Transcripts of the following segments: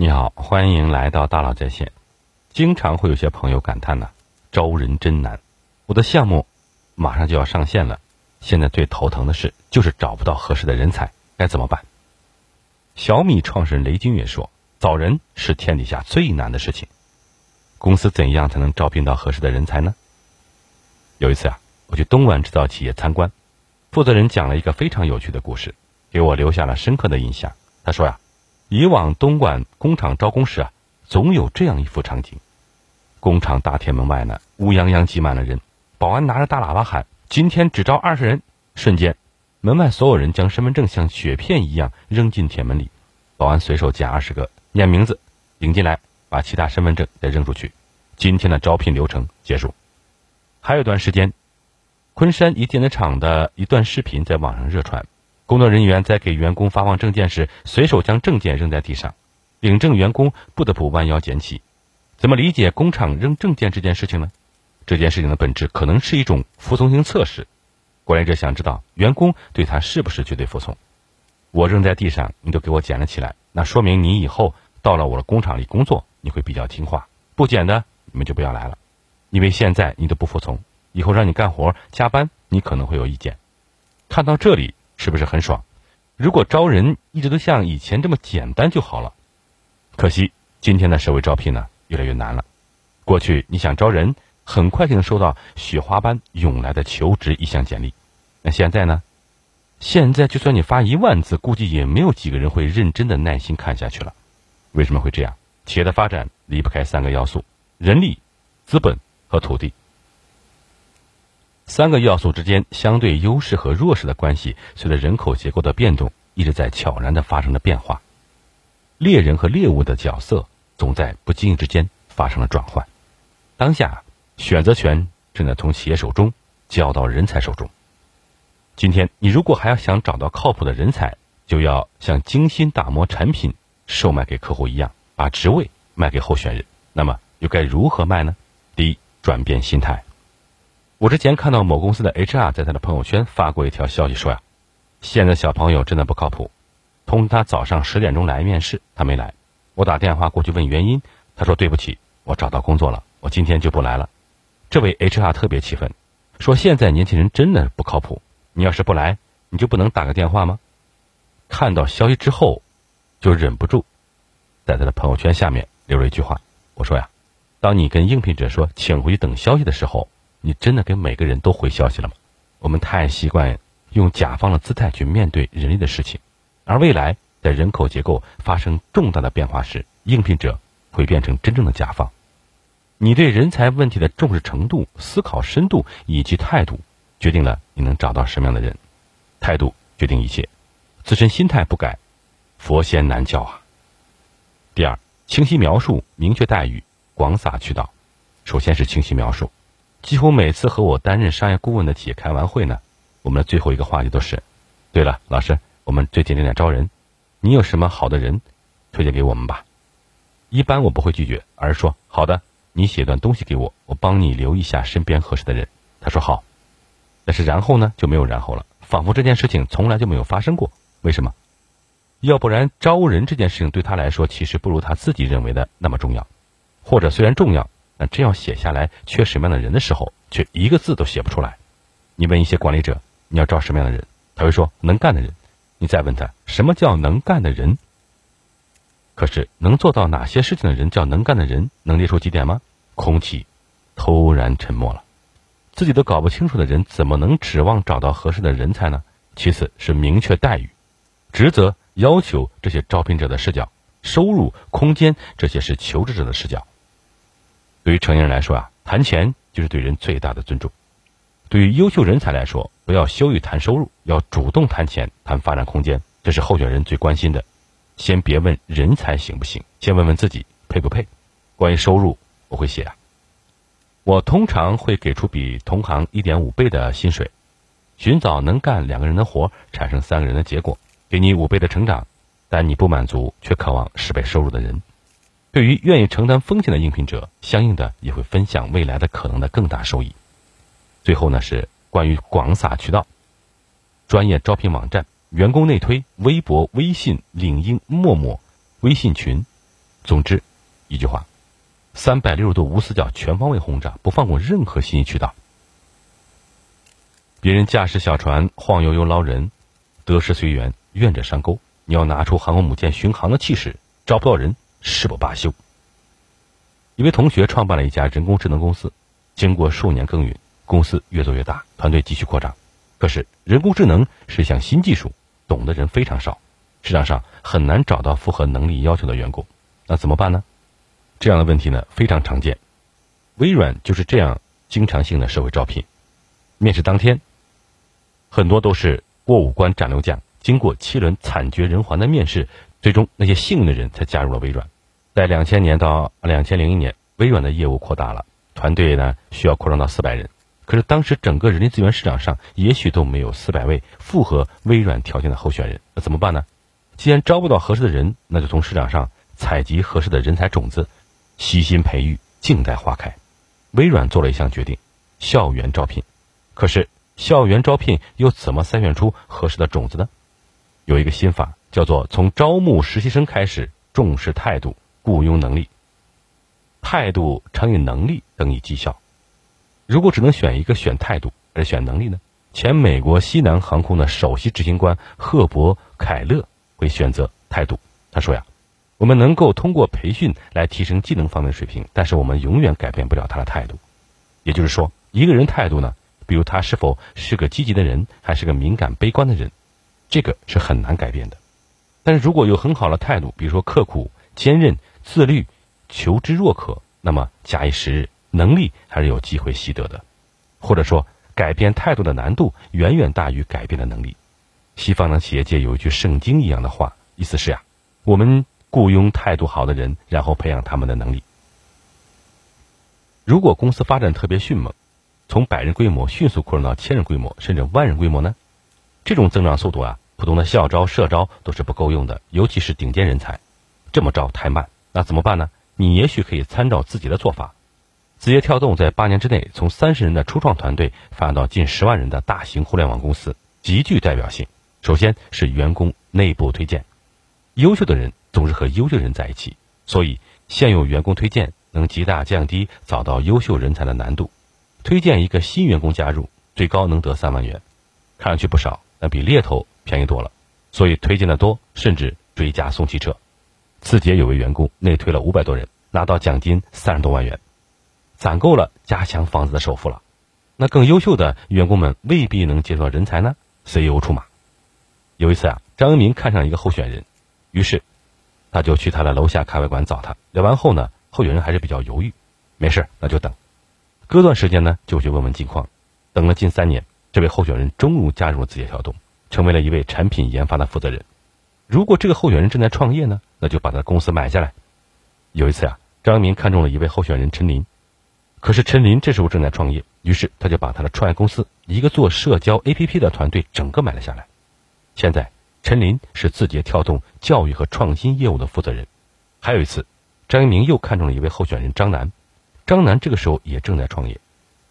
你好，欢迎来到大佬在线。经常会有些朋友感叹呢，招人真难。我的项目马上就要上线了，现在最头疼的事就是找不到合适的人才，该怎么办？小米创始人雷军也说，找人是天底下最难的事情。公司怎样才能招聘到合适的人才呢？有一次啊，我去东莞制造企业参观，负责人讲了一个非常有趣的故事，给我留下了深刻的印象。他说呀。以往东莞工厂招工时啊，总有这样一幅场景：工厂大铁门外呢，乌泱泱挤满了人，保安拿着大喇叭喊：“今天只招二十人。”瞬间，门外所有人将身份证像雪片一样扔进铁门里，保安随手捡二十个，念名字，领进来，把其他身份证再扔出去。今天的招聘流程结束。还有一段时间，昆山一电子厂的一段视频在网上热传。工作人员在给员工发放证件时，随手将证件扔在地上，领证员工不得不弯腰捡起。怎么理解工厂扔证件这件事情呢？这件事情的本质可能是一种服从性测试。管理者想知道员工对他是不是绝对服从。我扔在地上，你都给我捡了起来，那说明你以后到了我的工厂里工作，你会比较听话。不捡的，你们就不要来了。因为现在你都不服从，以后让你干活加班，你可能会有意见。看到这里。是不是很爽？如果招人一直都像以前这么简单就好了。可惜今天的社会招聘呢，越来越难了。过去你想招人，很快就能收到雪花般涌来的求职意向简历。那现在呢？现在就算你发一万字，估计也没有几个人会认真的耐心看下去了。为什么会这样？企业的发展离不开三个要素：人力、资本和土地。三个要素之间相对优势和弱势的关系，随着人口结构的变动，一直在悄然的发生着变化。猎人和猎物的角色总在不经意之间发生了转换。当下，选择权正在从企业手中交到人才手中。今天，你如果还要想找到靠谱的人才，就要像精心打磨产品售卖给客户一样，把职位卖给候选人。那么，又该如何卖呢？第一，转变心态。我之前看到某公司的 HR 在他的朋友圈发过一条消息，说呀，现在小朋友真的不靠谱。通知他早上十点钟来面试，他没来。我打电话过去问原因，他说对不起，我找到工作了，我今天就不来了。这位 HR 特别气愤，说现在年轻人真的不靠谱。你要是不来，你就不能打个电话吗？看到消息之后，就忍不住在他的朋友圈下面留了一句话。我说呀，当你跟应聘者说请回去等消息的时候。你真的给每个人都回消息了吗？我们太习惯用甲方的姿态去面对人力的事情，而未来在人口结构发生重大的变化时，应聘者会变成真正的甲方。你对人才问题的重视程度、思考深度以及态度，决定了你能找到什么样的人。态度决定一切，自身心态不改，佛仙难教啊。第二，清晰描述，明确待遇，广撒渠道。首先是清晰描述。几乎每次和我担任商业顾问的企业开完会呢，我们的最后一个话题都是：对了，老师，我们最近正在招人，你有什么好的人推荐给我们吧？一般我不会拒绝，而是说：好的，你写段东西给我，我帮你留一下身边合适的人。他说好，但是然后呢就没有然后了，仿佛这件事情从来就没有发生过。为什么？要不然招人这件事情对他来说其实不如他自己认为的那么重要，或者虽然重要。那真要写下来缺什么样的人的时候，却一个字都写不出来。你问一些管理者，你要招什么样的人，他会说能干的人。你再问他什么叫能干的人，可是能做到哪些事情的人叫能干的人，能列出几点吗？空气突然沉默了。自己都搞不清楚的人，怎么能指望找到合适的人才呢？其次是明确待遇、职责、要求这些招聘者的视角，收入、空间这些是求职者的视角。对于成年人来说啊，谈钱就是对人最大的尊重。对于优秀人才来说，不要羞于谈收入，要主动谈钱、谈发展空间，这是候选人最关心的。先别问人才行不行，先问问自己配不配。关于收入，我会写啊，我通常会给出比同行一点五倍的薪水，寻找能干两个人的活，产生三个人的结果，给你五倍的成长，但你不满足却渴望十倍收入的人。对于愿意承担风险的应聘者，相应的也会分享未来的可能的更大收益。最后呢，是关于广撒渠道，专业招聘网站、员工内推、微博、微信、领英、陌陌、微信群，总之，一句话，三百六十度无死角，全方位轰炸，不放过任何信息渠道。别人驾驶小船晃悠悠捞人，得失随缘，愿者上钩。你要拿出航空母舰巡航的气势，找不到人，誓不罢休。一位同学创办了一家人工智能公司，经过数年耕耘，公司越做越大，团队继续扩张。可是，人工智能是一项新技术，懂的人非常少，市场上很难找到符合能力要求的员工。那怎么办呢？这样的问题呢非常常见。微软就是这样经常性的社会招聘，面试当天。很多都是过五关斩六将，经过七轮惨绝人寰的面试，最终那些幸运的人才加入了微软。在两千年到两千零一年，微软的业务扩大了，团队呢需要扩张到四百人。可是当时整个人力资源市场上，也许都没有四百位符合微软条件的候选人，那怎么办呢？既然招不到合适的人，那就从市场上采集合适的人才种子，悉心培育，静待花开。微软做了一项决定：校园招聘。可是。校园招聘又怎么筛选出合适的种子呢？有一个心法，叫做从招募实习生开始，重视态度、雇佣能力。态度乘以能力等于绩效。如果只能选一个，选态度而选能力呢？前美国西南航空的首席执行官赫伯·凯勒会选择态度。他说呀：“我们能够通过培训来提升技能方面的水平，但是我们永远改变不了他的态度。也就是说，一个人态度呢？”比如他是否是个积极的人，还是个敏感悲观的人，这个是很难改变的。但是如果有很好的态度，比如说刻苦、坚韧、自律、求知若渴，那么假以时日，能力还是有机会习得的。或者说，改变态度的难度远远大于改变的能力。西方的企业界有一句圣经一样的话，意思是呀，我们雇佣态度好的人，然后培养他们的能力。如果公司发展特别迅猛，从百人规模迅速扩张到千人规模，甚至万人规模呢？这种增长速度啊，普通的校招、社招都是不够用的，尤其是顶尖人才，这么招太慢。那怎么办呢？你也许可以参照自己的做法。字节跳动在八年之内从三十人的初创团队发展到近十万人的大型互联网公司，极具代表性。首先是员工内部推荐，优秀的人总是和优秀人在一起，所以现有员工推荐能极大降低找到优秀人才的难度。推荐一个新员工加入，最高能得三万元，看上去不少，但比猎头便宜多了。所以推荐的多，甚至追加送汽车。字节有位员工内推了五百多人，拿到奖金三十多万元，攒够了加强房子的首付了。那更优秀的员工们未必能接受人才呢？CEO 出马。有一次啊，张一鸣看上一个候选人，于是他就去他的楼下咖啡馆找他。聊完后呢，候选人还是比较犹豫，没事，那就等。隔段时间呢，就去问问近况。等了近三年，这位候选人终于加入了字节跳动，成为了一位产品研发的负责人。如果这个候选人正在创业呢，那就把他的公司买下来。有一次啊，张明看中了一位候选人陈林，可是陈林这时候正在创业，于是他就把他的创业公司一个做社交 APP 的团队整个买了下来。现在，陈林是字节跳动教育和创新业务的负责人。还有一次，张一鸣又看中了一位候选人张楠。张楠这个时候也正在创业，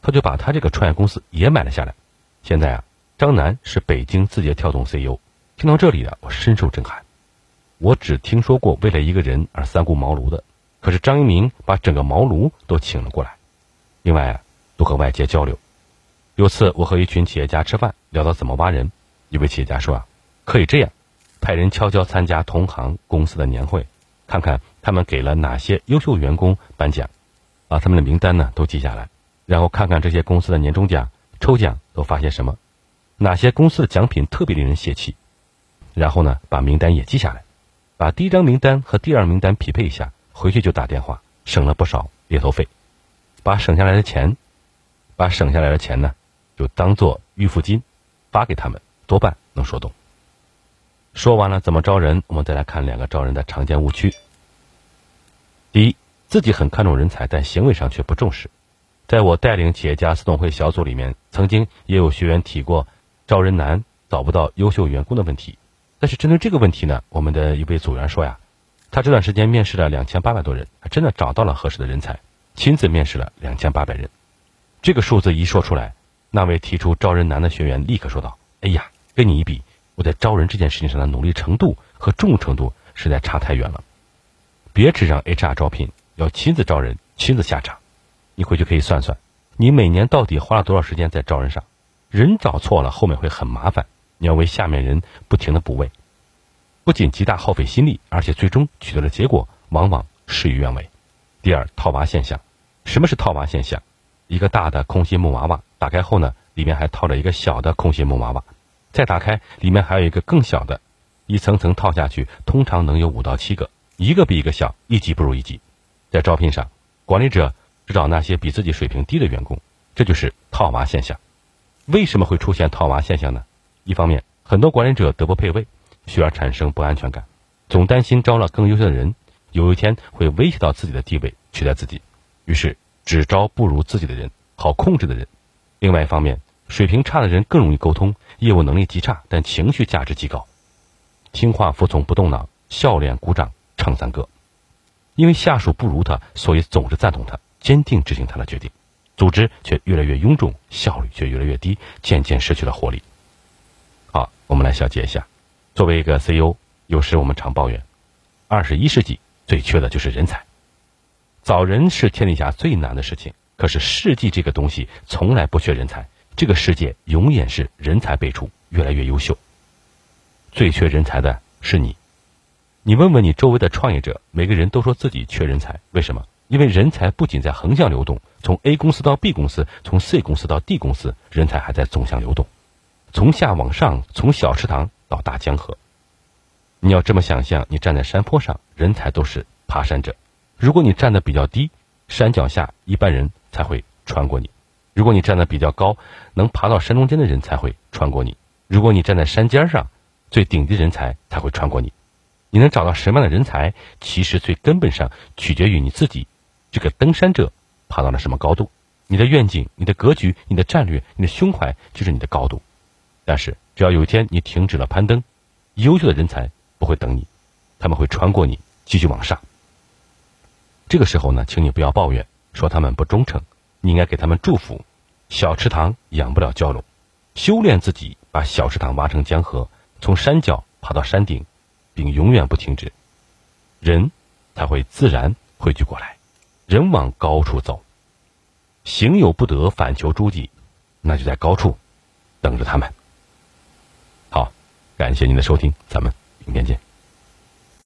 他就把他这个创业公司也买了下来。现在啊，张楠是北京字节跳动 CEO。听到这里啊，我深受震撼。我只听说过为了一个人而三顾茅庐的，可是张一鸣把整个茅庐都请了过来。另外啊，多和外界交流。有次我和一群企业家吃饭，聊到怎么挖人，一位企业家说啊，可以这样，派人悄悄参加同行公司的年会，看看他们给了哪些优秀员工颁奖。把他们的名单呢都记下来，然后看看这些公司的年终奖、抽奖都发些什么，哪些公司的奖品特别令人泄气，然后呢把名单也记下来，把第一张名单和第二名单匹配一下，回去就打电话，省了不少猎头费。把省下来的钱，把省下来的钱呢，就当做预付金发给他们，多半能说动。说完了怎么招人，我们再来看两个招人的常见误区。第一。自己很看重人才，但行为上却不重视。在我带领企业家私董会小组里面，曾经也有学员提过招人难、找不到优秀员工的问题。但是针对这个问题呢，我们的一位组员说呀，他这段时间面试了两千八百多人，真的找到了合适的人才，亲自面试了两千八百人。这个数字一说出来，那位提出招人难的学员立刻说道：“哎呀，跟你一比，我在招人这件事情上的努力程度和重程度实在差太远了。”别只让 HR 招聘，要亲自招人，亲自下场。你回去可以算算，你每年到底花了多少时间在招人上？人找错了，后面会很麻烦。你要为下面人不停的补位，不仅极大耗费心力，而且最终取得的结果往往事与愿违。第二，套娃现象。什么是套娃现象？一个大的空心木娃娃打开后呢，里面还套着一个小的空心木娃娃，再打开，里面还有一个更小的，一层层套下去，通常能有五到七个，一个比一个小，一级不如一级。在招聘上，管理者只找那些比自己水平低的员工，这就是套娃现象。为什么会出现套娃现象呢？一方面，很多管理者德不配位，需要产生不安全感，总担心招了更优秀的人，有一天会威胁到自己的地位，取代自己，于是只招不如自己的人，好控制的人。另外一方面，水平差的人更容易沟通，业务能力极差，但情绪价值极高，听话服从不动脑，笑脸鼓掌唱赞歌。因为下属不如他，所以总是赞同他，坚定执行他的决定。组织却越来越臃肿，效率却越来越低，渐渐失去了活力。好，我们来小结一下：作为一个 CEO，有时我们常抱怨，二十一世纪最缺的就是人才。找人是天底下最难的事情，可是世纪这个东西从来不缺人才，这个世界永远是人才辈出，越来越优秀。最缺人才的是你，你问问你周围的创业者，每个人都说自己缺人才，为什么？因为人才不仅在横向流动，从 A 公司到 B 公司，从 C 公司到 D 公司，人才还在纵向流动，从下往上，从小池塘到大江河。你要这么想象：你站在山坡上，人才都是爬山者；如果你站的比较低，山脚下一般人才会穿过你；如果你站的比较高，能爬到山中间的人才会穿过你；如果你站在山尖上，最顶级人才才会穿过你。你能找到什么样的人才，其实最根本上取决于你自己。这个登山者爬到了什么高度？你的愿景、你的格局、你的战略、你的胸怀，就是你的高度。但是，只要有一天你停止了攀登，优秀的人才不会等你，他们会穿过你，继续往上。这个时候呢，请你不要抱怨，说他们不忠诚，你应该给他们祝福。小池塘养不了蛟龙，修炼自己，把小池塘挖成江河，从山脚爬到山顶，并永远不停止，人才会自然汇聚过来。人往高处走，行有不得，反求诸己，那就在高处等着他们。好，感谢您的收听，咱们明天见。